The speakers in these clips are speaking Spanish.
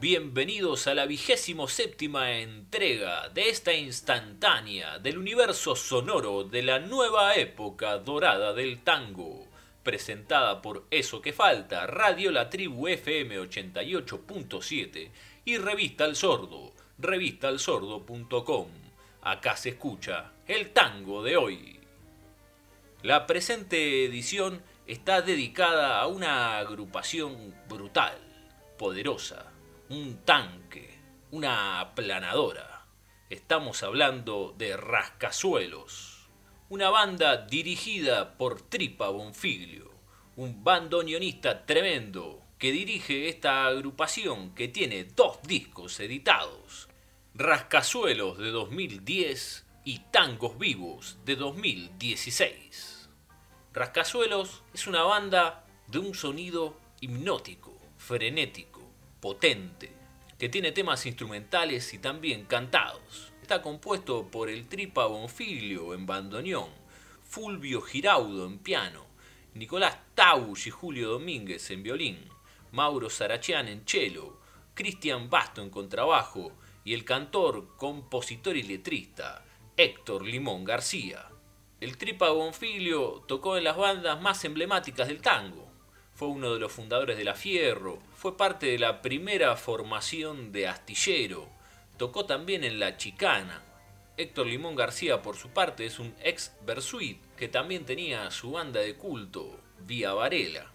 Bienvenidos a la vigésimo séptima entrega de esta instantánea del universo sonoro de la nueva época dorada del tango, presentada por Eso que Falta, Radio La Tribu FM 88.7 y Revista El Sordo, revistalsordo.com. Acá se escucha el tango de hoy. La presente edición está dedicada a una agrupación brutal, poderosa, un tanque, una aplanadora. Estamos hablando de Rascazuelos, una banda dirigida por Tripa Bonfiglio, un bandoneonista tremendo que dirige esta agrupación que tiene dos discos editados, Rascazuelos de 2010 y Tangos Vivos de 2016. Rascazuelos es una banda de un sonido hipnótico, frenético, potente, que tiene temas instrumentales y también cantados. Está compuesto por el Tripa Bonfilio en bandoneón, Fulvio Giraudo en piano, Nicolás Tausch y Julio Domínguez en violín, Mauro Sarachian en cello, Cristian Basto en contrabajo y el cantor, compositor y letrista Héctor Limón García. El Tripa Bonfilio tocó en las bandas más emblemáticas del tango, fue uno de los fundadores de La Fierro, fue parte de la primera formación de Astillero, tocó también en La Chicana. Héctor Limón García, por su parte, es un ex Bersuit que también tenía su banda de culto, Vía Varela.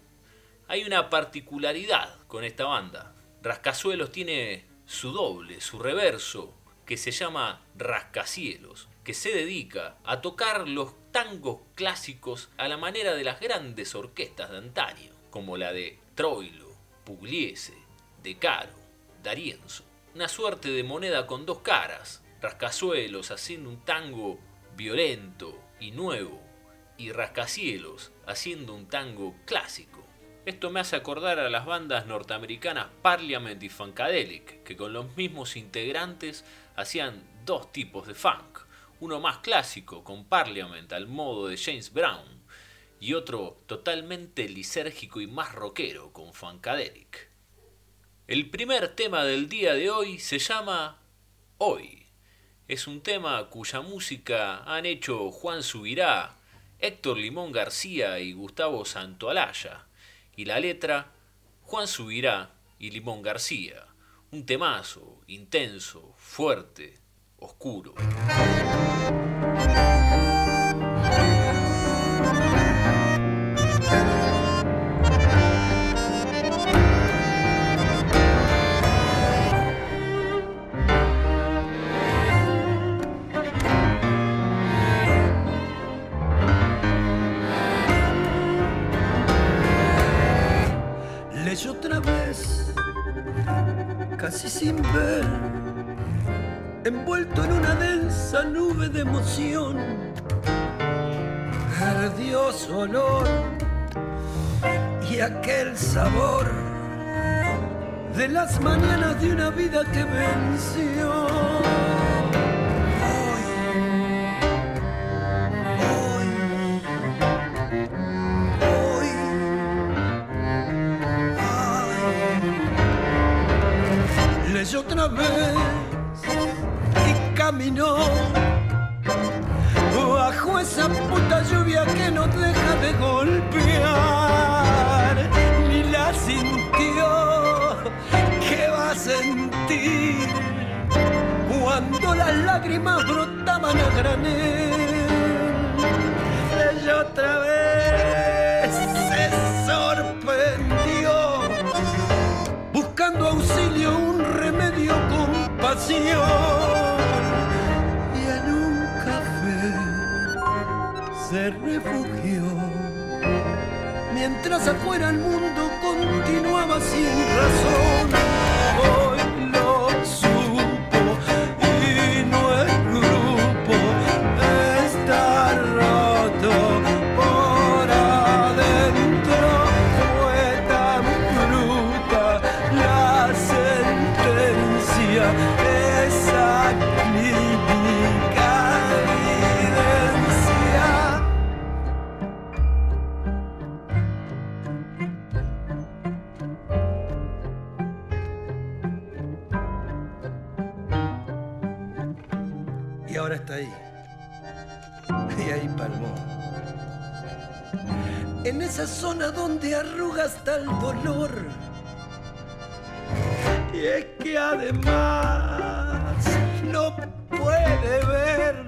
Hay una particularidad con esta banda. Rascazuelos tiene su doble, su reverso, que se llama Rascacielos, que se dedica a tocar los tangos clásicos a la manera de las grandes orquestas de antaño como la de Troilo, Pugliese, De Caro, D'Arienzo. Una suerte de moneda con dos caras, rascazuelos haciendo un tango violento y nuevo, y rascacielos haciendo un tango clásico. Esto me hace acordar a las bandas norteamericanas Parliament y Funkadelic, que con los mismos integrantes hacían dos tipos de funk. Uno más clásico, con Parliament al modo de James Brown, y otro totalmente lisérgico y más rockero con Funkadelic. El primer tema del día de hoy se llama Hoy. Es un tema cuya música han hecho Juan Subirá, Héctor Limón García y Gustavo Santoalaya, y la letra Juan Subirá y Limón García. Un temazo, intenso, fuerte, oscuro. Casi sin ver, envuelto en una densa nube de emoción. Ardió su olor y aquel sabor de las mañanas de una vida que venció. Brotaban a granel. Ella otra vez se sorprendió buscando auxilio y en un café se refugió. Mientras afuera el mundo continuaba sin razón, Y ahí palmó. En esa zona donde arruga hasta el dolor. Y es que además no puede ver.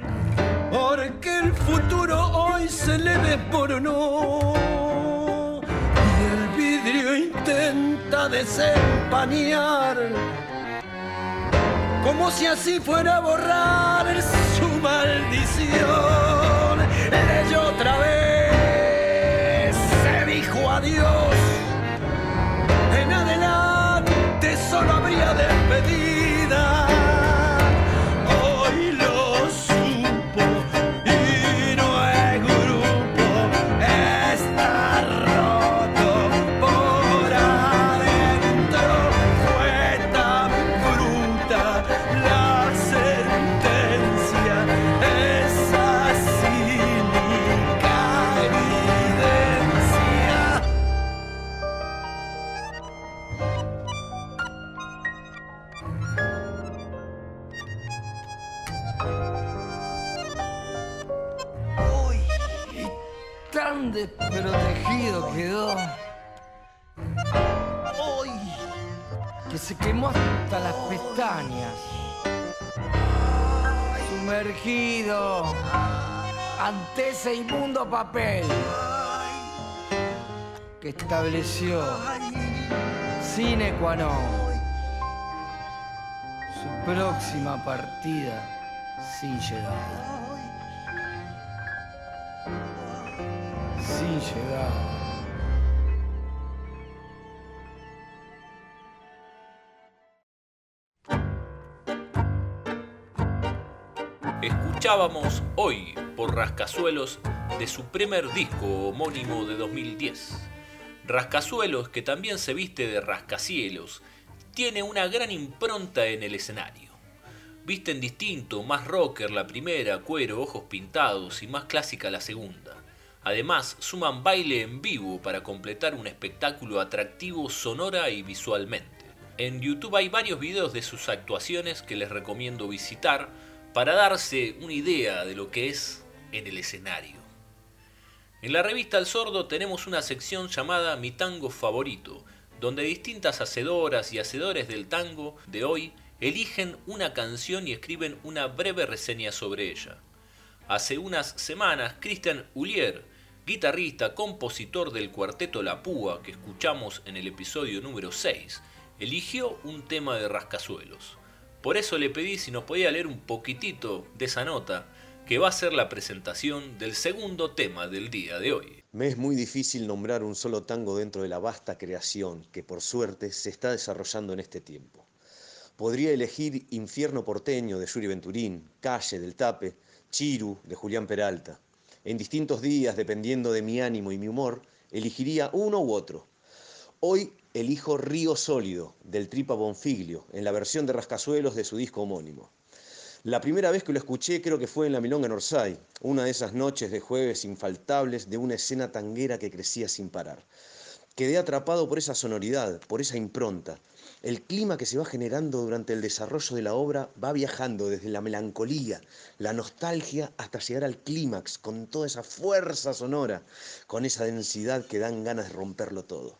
Porque el futuro hoy se le desmoronó. Y el vidrio intenta desempañar como si así fuera a borrar su ante ese inmundo papel que estableció sine qua su próxima partida sin llegada. Sin llegada. Hoy por Rascazuelos de su primer disco homónimo de 2010. Rascazuelos, que también se viste de rascacielos, tiene una gran impronta en el escenario. Visten distinto, más rocker la primera, cuero, ojos pintados y más clásica la segunda. Además, suman baile en vivo para completar un espectáculo atractivo sonora y visualmente. En YouTube hay varios videos de sus actuaciones que les recomiendo visitar para darse una idea de lo que es en el escenario. En la revista El Sordo tenemos una sección llamada Mi Tango Favorito, donde distintas hacedoras y hacedores del tango de hoy eligen una canción y escriben una breve reseña sobre ella. Hace unas semanas, Cristian Ulier, guitarrista, compositor del cuarteto La Púa que escuchamos en el episodio número 6, eligió un tema de rascazuelos. Por eso le pedí si nos podía leer un poquitito de esa nota, que va a ser la presentación del segundo tema del día de hoy. Me es muy difícil nombrar un solo tango dentro de la vasta creación que por suerte se está desarrollando en este tiempo. Podría elegir Infierno porteño de Yuri Venturín, Calle del Tape, Chiru de Julián Peralta. En distintos días, dependiendo de mi ánimo y mi humor, elegiría uno u otro. Hoy elijo Río Sólido del Tripa Bonfiglio, en la versión de Rascazuelos de su disco homónimo. La primera vez que lo escuché creo que fue en la Milonga en Orsay, una de esas noches de jueves infaltables de una escena tanguera que crecía sin parar. Quedé atrapado por esa sonoridad, por esa impronta. El clima que se va generando durante el desarrollo de la obra va viajando desde la melancolía, la nostalgia, hasta llegar al clímax, con toda esa fuerza sonora, con esa densidad que dan ganas de romperlo todo.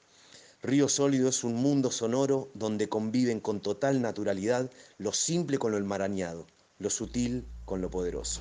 Río Sólido es un mundo sonoro donde conviven con total naturalidad lo simple con lo enmarañado, lo sutil con lo poderoso.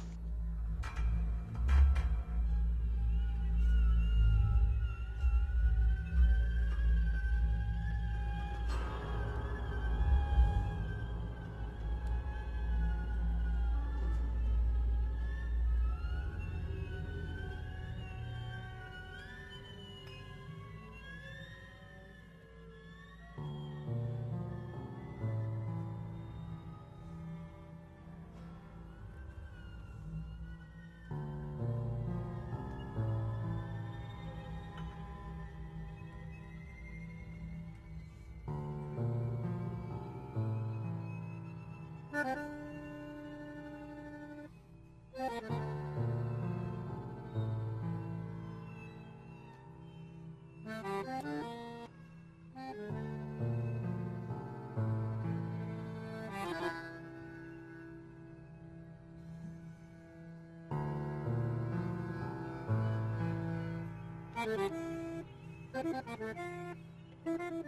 Thank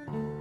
you.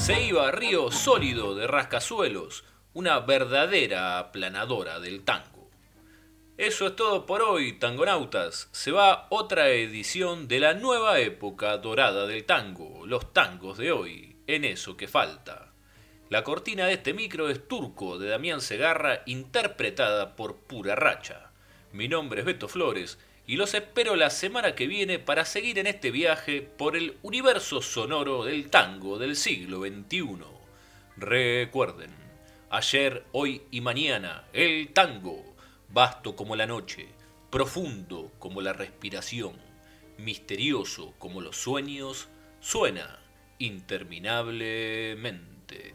Se iba Río Sólido de Rascasuelos, una verdadera aplanadora del tango. Eso es todo por hoy, tangonautas. Se va otra edición de la nueva época dorada del tango, los tangos de hoy, en eso que falta. La cortina de este micro es Turco de Damián Segarra, interpretada por Pura Racha. Mi nombre es Beto Flores y los espero la semana que viene para seguir en este viaje por el universo sonoro del tango del siglo XXI. Recuerden, ayer, hoy y mañana, el tango, vasto como la noche, profundo como la respiración, misterioso como los sueños, suena interminablemente.